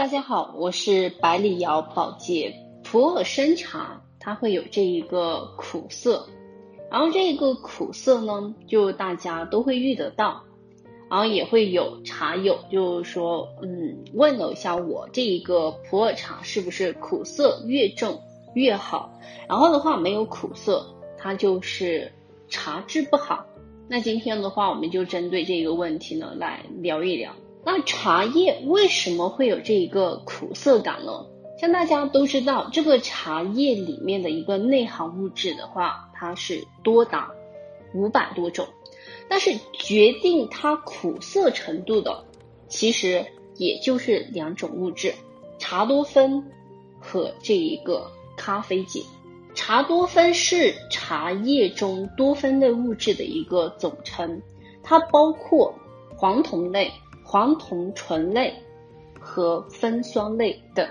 大家好，我是百里瑶宝洁普洱生茶，它会有这一个苦涩，然后这个苦涩呢，就大家都会遇得到，然后也会有茶友就是说，嗯，问了一下我这一个普洱茶是不是苦涩越重越好，然后的话没有苦涩，它就是茶质不好。那今天的话，我们就针对这个问题呢来聊一聊。那茶叶为什么会有这一个苦涩感呢？像大家都知道，这个茶叶里面的一个内含物质的话，它是多达五百多种，但是决定它苦涩程度的，其实也就是两种物质：茶多酚和这一个咖啡碱。茶多酚是茶叶中多酚类物质的一个总称，它包括黄酮类、黄酮醇类和酚酸类等。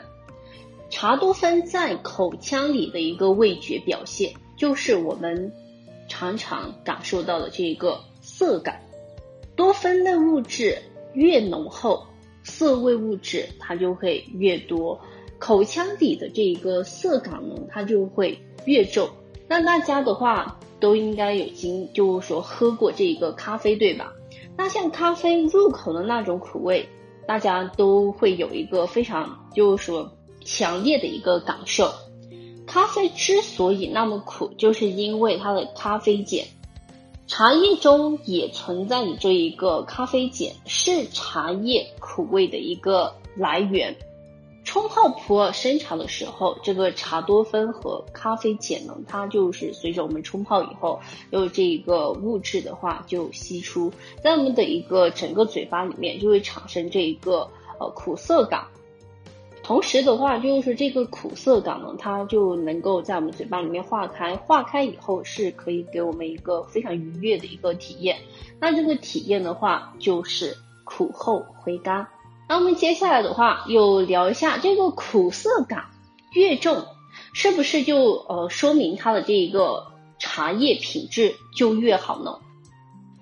茶多酚在口腔里的一个味觉表现，就是我们常常感受到的这个涩感。多酚类物质越浓厚，涩味物质它就会越多，口腔里的这一个涩感呢，它就会。越重，那大家的话都应该有经，就是说喝过这个咖啡，对吧？那像咖啡入口的那种苦味，大家都会有一个非常，就是说强烈的一个感受。咖啡之所以那么苦，就是因为它的咖啡碱。茶叶中也存在着这一个咖啡碱，是茶叶苦味的一个来源。冲泡普洱生茶的时候，这个茶多酚和咖啡碱呢，它就是随着我们冲泡以后，有这一个物质的话就析出，在我们的一个整个嘴巴里面就会产生这一个呃苦涩感。同时的话，就是这个苦涩感呢，它就能够在我们嘴巴里面化开，化开以后是可以给我们一个非常愉悦的一个体验。那这个体验的话，就是苦后回甘。那我们接下来的话，又聊一下这个苦涩感越重，是不是就呃说明它的这一个茶叶品质就越好呢？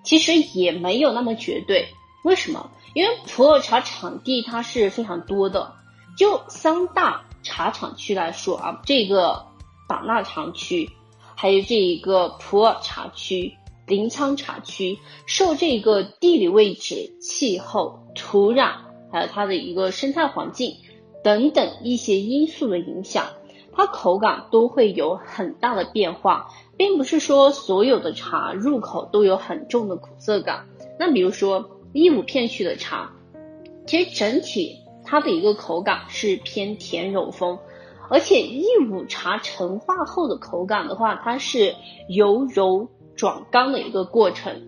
其实也没有那么绝对。为什么？因为普洱茶产地它是非常多的，就三大茶产区来说啊，这个版纳茶区，还有这一个普洱茶区、临沧茶区，受这个地理位置、气候、土壤。还有它的一个生态环境等等一些因素的影响，它口感都会有很大的变化，并不是说所有的茶入口都有很重的苦涩感。那比如说义乌片区的茶，其实整体它的一个口感是偏甜柔风，而且义乌茶陈化后的口感的话，它是由柔转刚的一个过程，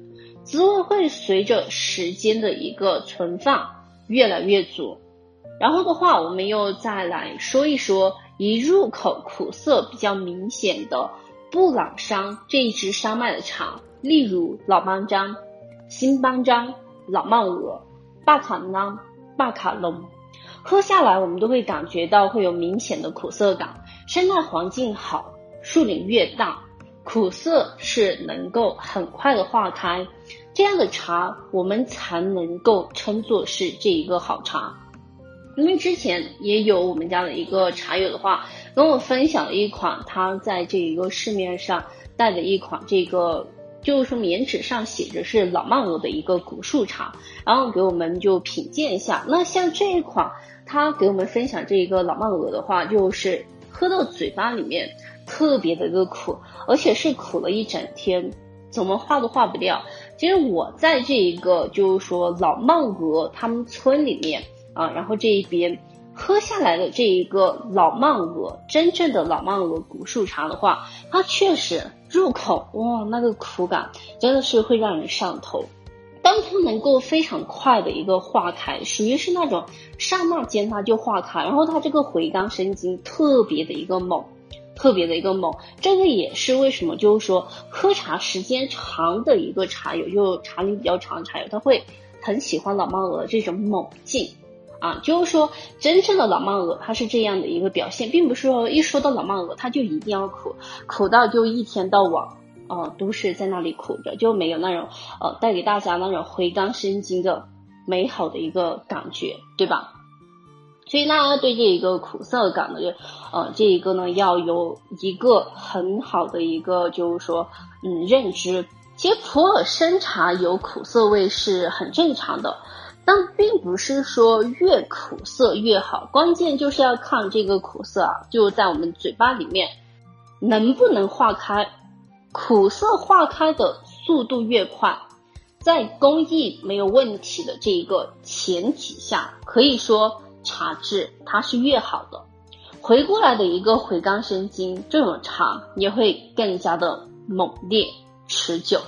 滋味会随着时间的一个存放。越来越足，然后的话，我们又再来说一说一入口苦涩比较明显的布朗山这一支山脉的茶，例如老班章、新班章、老曼鹅、巴卡囊、巴卡龙，喝下来我们都会感觉到会有明显的苦涩感。生态环境好，树林越大，苦涩是能够很快的化开。这样的茶，我们才能够称作是这一个好茶。因为之前也有我们家的一个茶友的话，跟我分享了一款他在这一个市面上带的一款这个，就是说棉纸上写着是老曼鹅的一个古树茶，然后给我们就品鉴一下。那像这一款，他给我们分享这一个老曼鹅的话，就是喝到嘴巴里面特别的一个苦，而且是苦了一整天。怎么化都化不掉。其实我在这一个就是说老曼鹅他们村里面啊，然后这一边喝下来的这一个老曼鹅，真正的老曼鹅古树茶的话，它确实入口哇，那个苦感真的是会让人上头。当它能够非常快的一个化开，属于是那种刹那间它就化开，然后它这个回甘生津特别的一个猛。特别的一个猛，这个也是为什么，就是说喝茶时间长的一个茶友，就茶龄比较长的茶友，他会很喜欢老曼鹅这种猛劲啊。就是说，真正的老曼鹅它是这样的一个表现，并不是说一说到老曼鹅，它就一定要苦，苦到就一天到晚啊都是在那里苦着，就没有那种呃带给大家那种回甘生津的美好的一个感觉，对吧？所以大家对这一个苦涩感呢，就呃这一个呢要有一个很好的一个就是说嗯认知。其实普洱生茶有苦涩味是很正常的，但并不是说越苦涩越好，关键就是要看这个苦涩啊，就在我们嘴巴里面能不能化开，苦涩化开的速度越快，在工艺没有问题的这一个前提下，可以说茶质它是越好的，回过来的一个回甘生津，这种茶也会更加的猛烈。持久，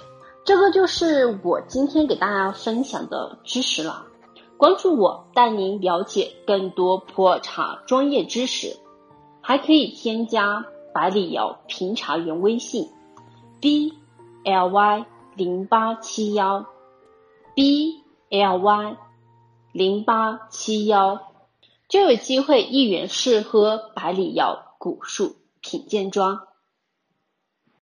这个就是我今天给大家分享的知识了。关注我，带您了解更多普洱茶专业知识，还可以添加百里瑶评茶员微信：b l y 零八七幺，b l y 零八七幺，就有机会一元试喝百里窑古树品鉴装。